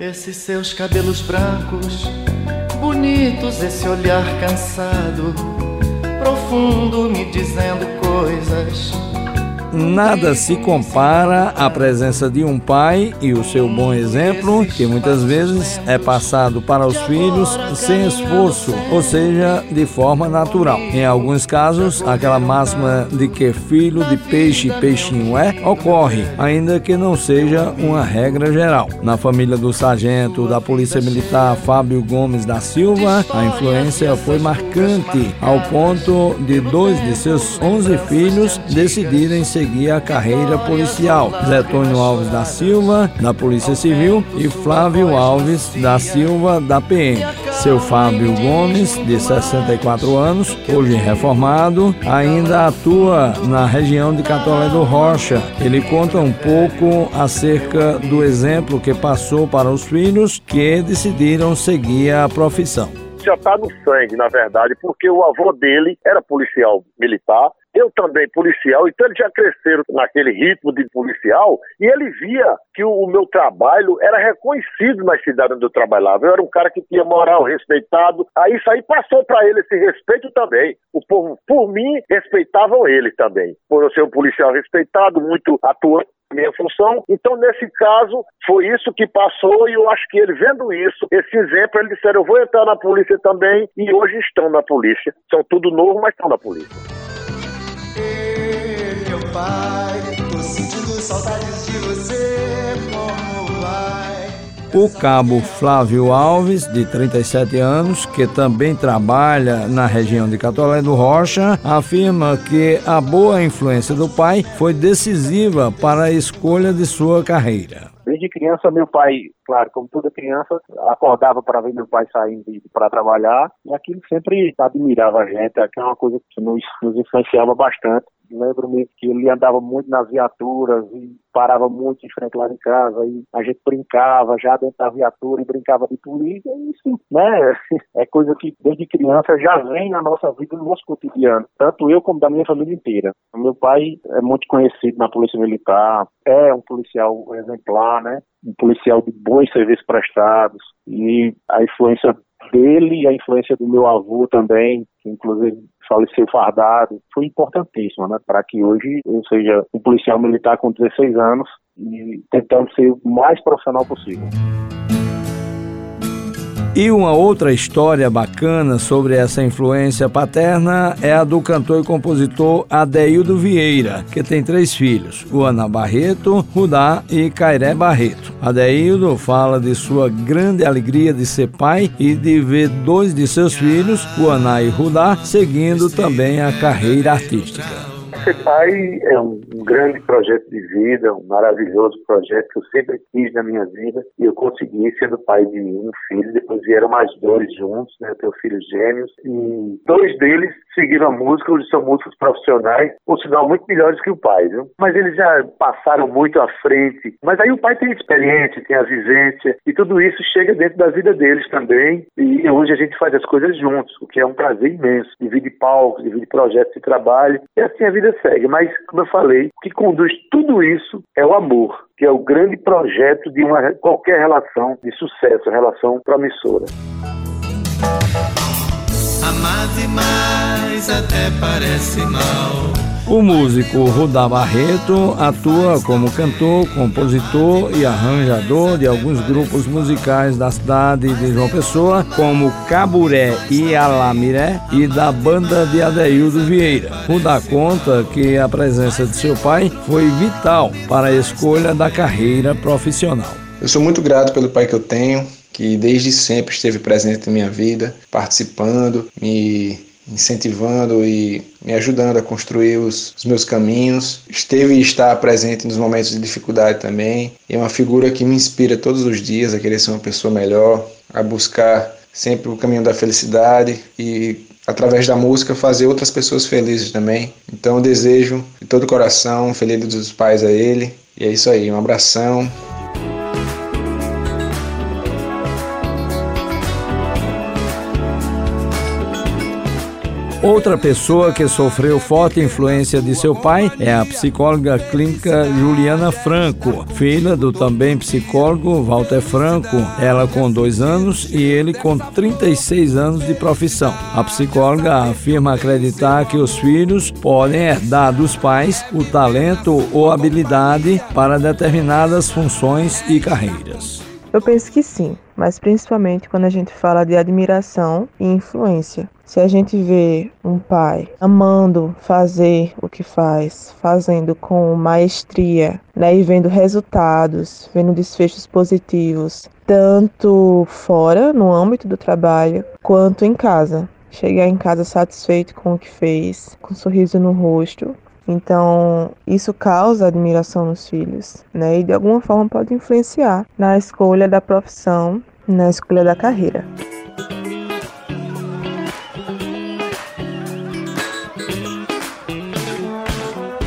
Esses seus cabelos brancos, bonitos, esse olhar cansado, profundo, me dizendo coisas Nada se compara à presença de um pai e o seu bom exemplo, que muitas vezes é passado para os filhos sem esforço, ou seja, de forma natural. Em alguns casos, aquela máxima de que filho de peixe peixinho é ocorre, ainda que não seja uma regra geral. Na família do sargento da Polícia Militar Fábio Gomes da Silva, a influência foi marcante ao ponto de dois de seus 11 filhos decidirem ser seguir a carreira policial. Zetônio Alves da Silva, da Polícia Civil, e Flávio Alves da Silva, da PM. Seu Fábio Gomes, de 64 anos, hoje reformado, ainda atua na região de Catolé do Rocha. Ele conta um pouco acerca do exemplo que passou para os filhos que decidiram seguir a profissão já está no sangue, na verdade, porque o avô dele era policial militar eu também policial, então eles já cresceram naquele ritmo de policial e ele via que o, o meu trabalho era reconhecido nas cidades onde eu trabalhava. Eu era um cara que tinha moral, respeitado. Aí isso aí passou para ele esse respeito também. O povo, por mim, respeitavam ele também. Por eu ser um policial respeitado, muito atuante minha função. Então, nesse caso, foi isso que passou e eu acho que ele vendo isso, esse exemplo, ele disseram, eu vou entrar na polícia também e hoje estão na polícia. São tudo novo, mas estão na polícia pai. Tô sentindo saudades de você, como vai? O cabo Flávio Alves, de 37 anos, que também trabalha na região de Catolé do Rocha, afirma que a boa influência do pai foi decisiva para a escolha de sua carreira. Desde criança, meu pai, claro, como toda criança, acordava para ver meu pai saindo para trabalhar e aquilo sempre admirava a gente, que é uma coisa que nos, nos influenciava bastante. Lembro-me que ele andava muito nas viaturas e parava muito em frente lá em casa e a gente brincava já dentro da viatura e brincava de polícia. Isso, né? É coisa que desde criança já vem na nossa vida, no nosso cotidiano. Tanto eu como da minha família inteira. O meu pai é muito conhecido na Polícia Militar, é um policial exemplar, né? Um policial de bons serviços prestados e a influência dele e a influência do meu avô também, que inclusive faleceu fardado, foi importantíssima, né, para que hoje eu seja um policial militar com 16 anos e tentando ser o mais profissional possível. E uma outra história bacana sobre essa influência paterna é a do cantor e compositor Adeildo Vieira, que tem três filhos, Ana Barreto, Rudá e Cairé Barreto. Adeildo fala de sua grande alegria de ser pai e de ver dois de seus filhos, Ana e Rudá, seguindo também a carreira artística. Ser pai é um, um, grande projeto de vida, um maravilhoso projeto que eu sempre quis na minha vida e eu consegui sendo pai de um filho. Depois vieram mais dois juntos, né? Eu tenho filhos gêmeos e dois deles seguiram a música, hoje são músicos profissionais, por sinal muito melhores que o pai, viu? Mas eles já passaram muito à frente. Mas aí o pai tem experiência, tem a vivência e tudo isso chega dentro da vida deles também. E hoje a gente faz as coisas juntos, o que é um prazer imenso. Divide palco, divide projetos de trabalho e assim a vida segue. Mas, como eu falei, o que conduz tudo isso é o amor, que é o grande projeto de uma, qualquer relação de sucesso, relação promissora. Amar demais até parece mal. O músico Rudá Barreto atua como cantor, compositor e arranjador de alguns grupos musicais da cidade de João Pessoa, como Caburé e Alamiré, e da banda de Adeildo Vieira. Rudá conta que a presença de seu pai foi vital para a escolha da carreira profissional. Eu sou muito grato pelo pai que eu tenho, que desde sempre esteve presente na minha vida, participando, me incentivando e me ajudando a construir os, os, meus caminhos. Esteve e está presente nos momentos de dificuldade também. É uma figura que me inspira todos os dias a querer ser uma pessoa melhor, a buscar sempre o caminho da felicidade e através da música fazer outras pessoas felizes também. Então eu desejo de todo o coração um feliz dos pais a ele. E é isso aí, um abração. Outra pessoa que sofreu forte influência de seu pai é a psicóloga clínica Juliana Franco, filha do também psicólogo Walter Franco, ela com dois anos e ele com 36 anos de profissão. A psicóloga afirma acreditar que os filhos podem herdar dos pais o talento ou habilidade para determinadas funções e carreiras. Eu penso que sim, mas principalmente quando a gente fala de admiração e influência. Se a gente vê um pai amando fazer o que faz, fazendo com maestria, né, e vendo resultados, vendo desfechos positivos, tanto fora, no âmbito do trabalho, quanto em casa. Chegar em casa satisfeito com o que fez, com um sorriso no rosto, então, isso causa admiração nos filhos, né? E de alguma forma pode influenciar na escolha da profissão, na escolha da carreira.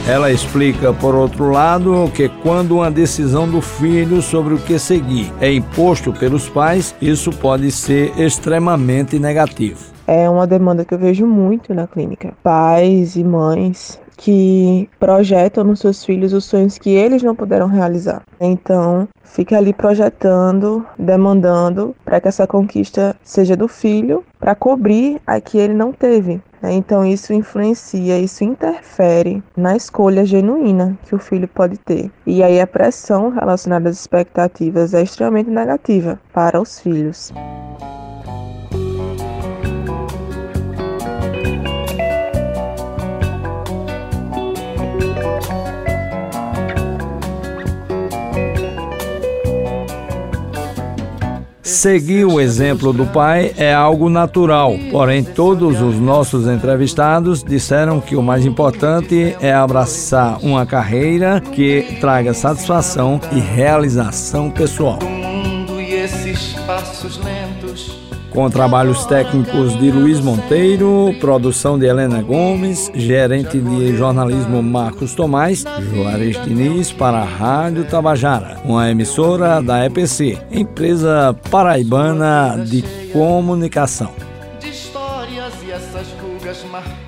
Ela explica, por outro lado, que quando uma decisão do filho sobre o que seguir é imposto pelos pais, isso pode ser extremamente negativo. É uma demanda que eu vejo muito na clínica. Pais e mães que projetam nos seus filhos os sonhos que eles não puderam realizar. Então, fica ali projetando, demandando para que essa conquista seja do filho, para cobrir a que ele não teve. Né? Então, isso influencia, isso interfere na escolha genuína que o filho pode ter. E aí, a pressão relacionada às expectativas é extremamente negativa para os filhos. Seguir o exemplo do pai é algo natural, porém, todos os nossos entrevistados disseram que o mais importante é abraçar uma carreira que traga satisfação e realização pessoal. e esses passos lentos com trabalhos técnicos de Luiz Monteiro, produção de Helena Gomes, gerente de jornalismo Marcos Tomás, Juarez Diniz para a Rádio Tabajara, uma emissora da EPC, empresa paraibana de comunicação. De histórias e essas marcadas